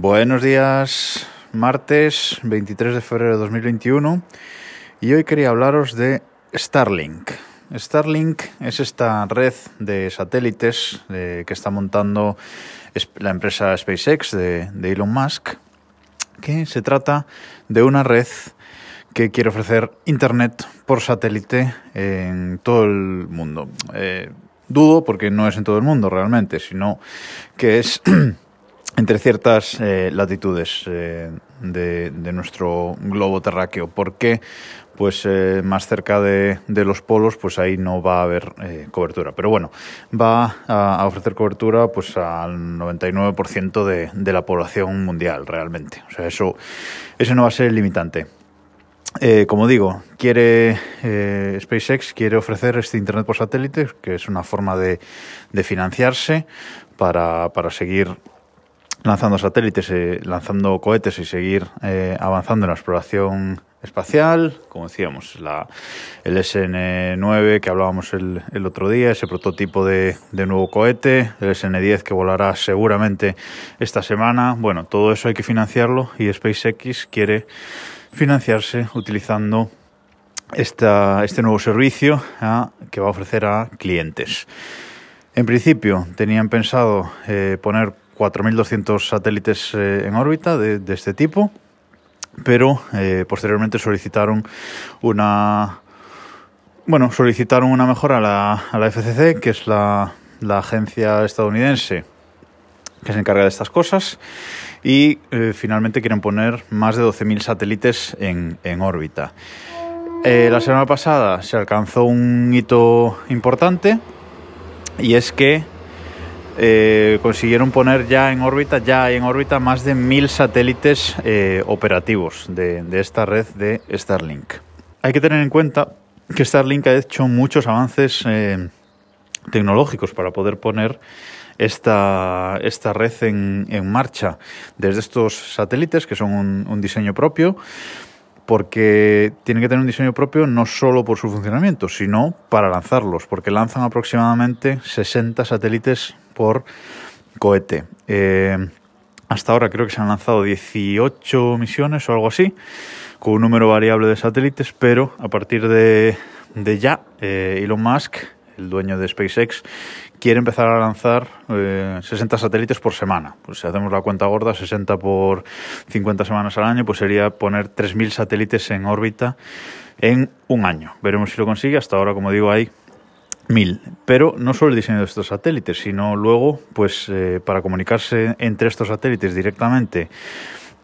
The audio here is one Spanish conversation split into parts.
Buenos días, martes 23 de febrero de 2021 y hoy quería hablaros de Starlink. Starlink es esta red de satélites eh, que está montando la empresa SpaceX de, Elon Musk, que se trata de una red que quiere ofrecer Internet por satélite en todo el mundo. Eh, dudo porque no es en todo el mundo realmente, sino que es entre ciertas eh, latitudes eh, de, nuestro globo terráqueo. ¿Por qué? Pues eh, más cerca de, los polos, pues ahí no va a haber cobertura. Pero bueno, va a, ofrecer cobertura pues al 99% de, de, la población mundial realmente. O sea, eso, eso no va a ser limitante. como digo, quiere SpaceX quiere ofrecer este Internet por satélite, que es una forma de, financiarse para seguir lanzando satélites, eh, lanzando cohetes y seguir eh, avanzando en la exploración espacial, como decíamos, la, el SN9 que hablábamos el, el otro día, ese prototipo de, de, nuevo cohete, el SN10 que volará seguramente esta semana. Bueno, todo eso hay que financiarlo y SpaceX quiere financiarse utilizando esta, este nuevo servicio ah, que va a ofrecer a clientes. En principio tenían pensado eh, poner 4.200 satélites eh, en órbita de, este tipo, pero eh, posteriormente solicitaron una bueno solicitaron una mejora a la, a FCC, que es la, agencia estadounidense que se encarga de estas cosas, y eh, finalmente quieren poner más de 12.000 satélites en, en órbita. la semana pasada se alcanzó un hito importante y es que eh, consiguieron poner ya en órbita, ya hay en órbita más de mil satélites eh, operativos de, esta red de Starlink. Hay que tener en cuenta que Starlink ha hecho muchos avances eh, tecnológicos para poder poner esta, esta red en, marcha desde estos satélites que son un diseño propio porque tienen que tener un diseño propio no solo por su funcionamiento, sino para lanzarlos, porque lanzan aproximadamente 60 satélites por cohete. Eh, hasta ahora creo que se han lanzado 18 misiones o algo así, con un número variable de satélites, pero a partir de, ya, eh, Elon Musk, el dueño de SpaceX, quiere empezar a lanzar 60 eh, satélites por semana. Pues si hacemos la cuenta gorda, 60 por 50 semanas al año, pues sería poner 3.000 satélites en órbita en un año. Veremos si lo consigue. Hasta ahora, como digo, hay mil. Pero no solo el diseño de estos satélites, sino luego, pues eh, para comunicarse entre estos satélites directamente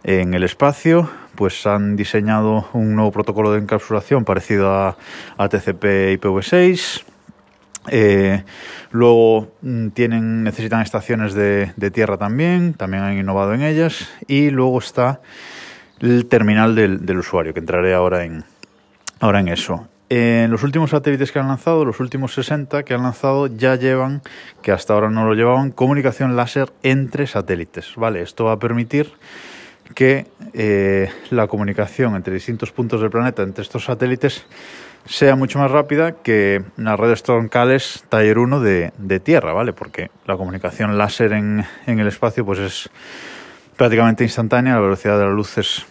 en el espacio, pues han diseñado un nuevo protocolo de encapsulación parecido a, a TCP IPv6 eh, luego mm, tienen, necesitan estaciones de, tierra también, también han innovado en ellas. Y luego está el terminal del, usuario, que entraré ahora en, ahora en eso. En los últimos satélites que han lanzado, los últimos 60 que han lanzado, ya llevan, que hasta ahora no lo llevaban, comunicación láser entre satélites. ¿vale? Esto va a permitir que eh, la comunicación entre distintos puntos del planeta, entre estos satélites, sea mucho más rápida que las redes troncales Taller 1 de, de, tierra, ¿vale? Porque la comunicación láser en, en, el espacio pues es prácticamente instantánea, la velocidad de la luz es,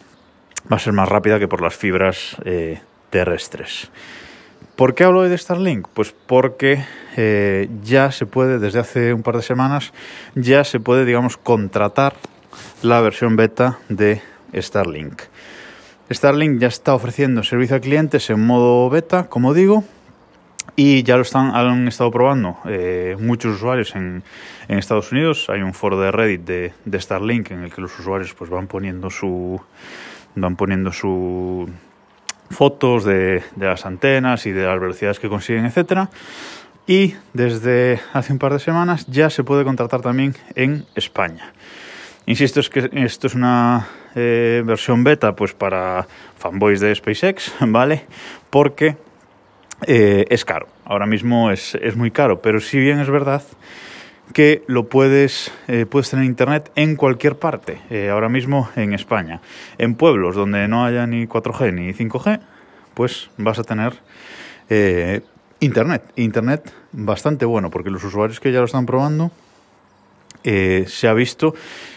va a ser más rápida que por las fibras eh, terrestres. ¿Por qué hablo de Starlink? Pues porque eh, ya se puede, desde hace un par de semanas, ya se puede, digamos, contratar la versión beta de Starlink. Starlink ya está ofreciendo servicio a clientes en modo beta, como digo, y ya lo están, han estado probando eh, muchos usuarios en, Estados Unidos. Hay un foro de Reddit de, de, Starlink en el que los usuarios pues van poniendo su van poniendo su fotos de, de las antenas y de las velocidades que consiguen, etcétera. Y desde hace un par de semanas ya se puede contratar también en España. Insisto, es que esto es una eh, versión beta pues para fanboys de SpaceX, ¿vale? Porque eh, es caro. Ahora mismo es, muy caro, pero si bien es verdad que lo puedes, eh, puedes tener internet en cualquier parte, ahora mismo en España. En pueblos donde no haya ni 4G ni 5G, pues vas a tener internet. Internet bastante bueno, porque los usuarios que ya lo están probando, se ha visto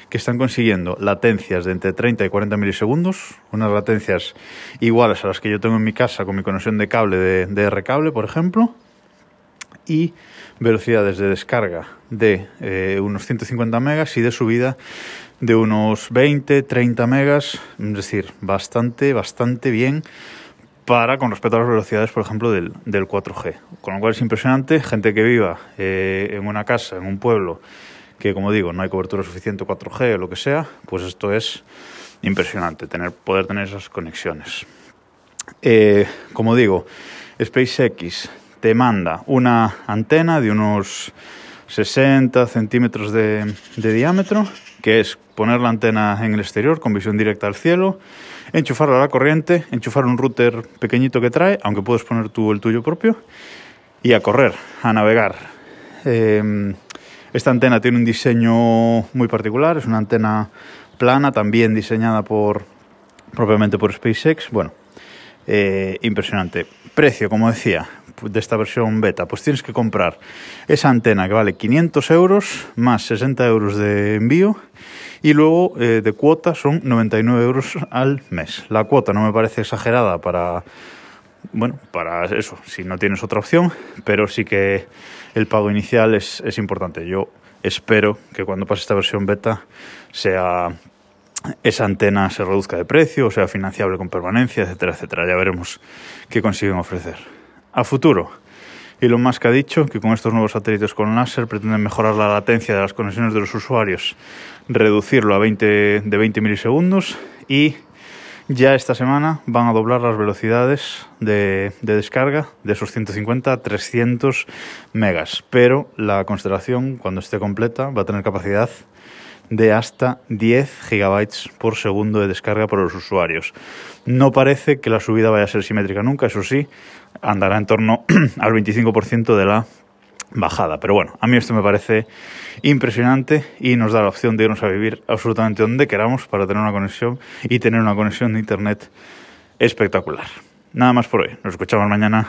que están consiguiendo latencias de entre 30 y 40 milisegundos, unas latencias iguales a las que yo tengo en mi casa con mi conexión de cable de, de R-Cable, por ejemplo, y velocidades de descarga de eh, unos 150 megas y de subida de unos 20, 30 megas, es decir, bastante, bastante bien para con respecto a las velocidades, por ejemplo, del, del 4G. Con lo cual es impresionante, gente que viva eh, en una casa, en un pueblo, que como digo, no hay cobertura suficiente 4G o lo que sea, pues esto es impresionante, tener, poder tener esas conexiones. Eh, como digo, SpaceX te manda una antena de unos 60 centímetros de, diámetro, que es poner la antena en el exterior con visión directa al cielo, enchufarla a la corriente, enchufar un router pequeñito que trae, aunque puedes poner tú el tuyo propio, y a correr, a navegar. Eh, esta antena tiene un diseño muy particular, es una antena plana, también diseñada por propiamente por SpaceX. Bueno, eh, impresionante. Precio, como decía, de esta versión beta, pues tienes que comprar esa antena que vale 500 euros más 60 euros de envío y luego eh, de cuota son 99 euros al mes. La cuota no me parece exagerada para, bueno, para eso, si no tienes otra opción, pero sí que el pago inicial es, es importante. Yo espero que cuando pase esta versión beta sea esa antena se reduzca de precio, o sea financiable con permanencia, etcétera, etcétera. Ya veremos qué consiguen ofrecer. A futuro, Elon Musk ha dicho que con estos nuevos satélites con láser pretenden mejorar la latencia de las conexiones de los usuarios, reducirlo a 20, de 20 milisegundos y ya esta semana van a doblar las velocidades de, de, descarga de esos 150 a 300 megas. Pero la constelación, cuando esté completa, va a tener capacidad de hasta 10 gigabytes por segundo de descarga por los usuarios. No parece que la subida vaya a ser simétrica nunca, eso sí, andará en torno al 25% de la bajada. Pero bueno, a mí esto me parece impresionante y nos da la opción de irnos a vivir absolutamente donde queramos para tener una conexión y tener una conexión de Internet espectacular. Nada más por hoy. Nos escuchamos mañana.